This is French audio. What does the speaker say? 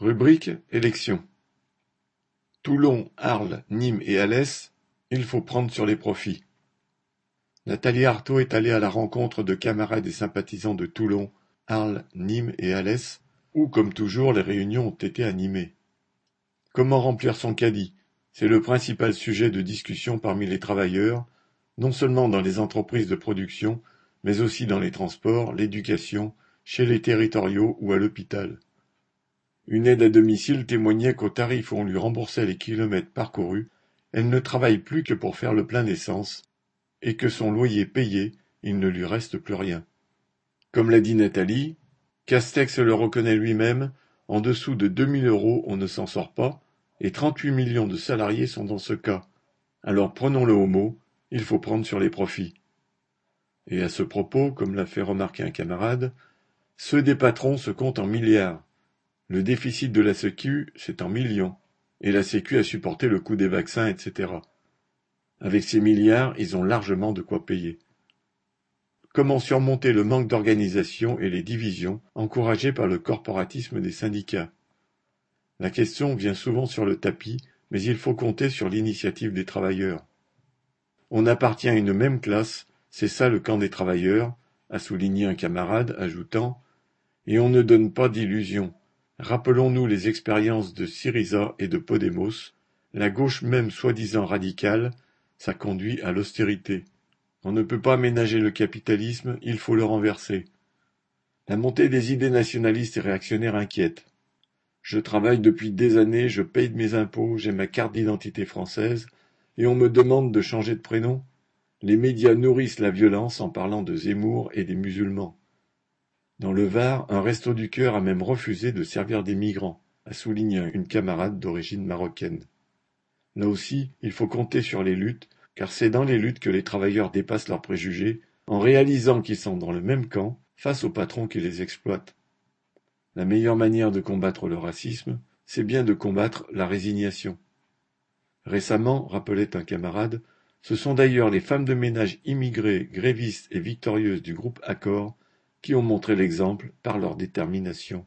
Rubrique élections. Toulon, Arles, Nîmes et Alès, il faut prendre sur les profits. Nathalie Arthaud est allée à la rencontre de camarades et sympathisants de Toulon, Arles, Nîmes et Alès, où, comme toujours, les réunions ont été animées. Comment remplir son caddie? C'est le principal sujet de discussion parmi les travailleurs, non seulement dans les entreprises de production, mais aussi dans les transports, l'éducation, chez les territoriaux ou à l'hôpital. Une aide à domicile témoignait qu'au tarif où on lui remboursait les kilomètres parcourus, elle ne travaille plus que pour faire le plein d'essence, et que son loyer payé, il ne lui reste plus rien. Comme l'a dit Nathalie, Castex le reconnaît lui-même, en dessous de 2000 euros on ne s'en sort pas, et 38 millions de salariés sont dans ce cas. Alors prenons-le au mot, il faut prendre sur les profits. Et à ce propos, comme l'a fait remarquer un camarade, ceux des patrons se comptent en milliards. Le déficit de la Sécu, c'est en millions, et la Sécu a supporté le coût des vaccins, etc. Avec ces milliards, ils ont largement de quoi payer. Comment surmonter le manque d'organisation et les divisions encouragées par le corporatisme des syndicats? La question vient souvent sur le tapis, mais il faut compter sur l'initiative des travailleurs. On appartient à une même classe, c'est ça le camp des travailleurs, a souligné un camarade, ajoutant Et on ne donne pas d'illusions. Rappelons-nous les expériences de Syriza et de Podemos, la gauche même soi-disant radicale, ça conduit à l'austérité. On ne peut pas ménager le capitalisme, il faut le renverser. La montée des idées nationalistes et réactionnaires inquiète. Je travaille depuis des années, je paye mes impôts, j'ai ma carte d'identité française, et on me demande de changer de prénom. Les médias nourrissent la violence en parlant de Zemmour et des musulmans. Dans le Var, un resto du cœur a même refusé de servir des migrants, a souligné une camarade d'origine marocaine. Là aussi, il faut compter sur les luttes, car c'est dans les luttes que les travailleurs dépassent leurs préjugés, en réalisant qu'ils sont dans le même camp face aux patrons qui les exploitent. La meilleure manière de combattre le racisme, c'est bien de combattre la résignation. Récemment, rappelait un camarade, ce sont d'ailleurs les femmes de ménage immigrées, grévistes et victorieuses du groupe Accor qui ont montré l'exemple par leur détermination.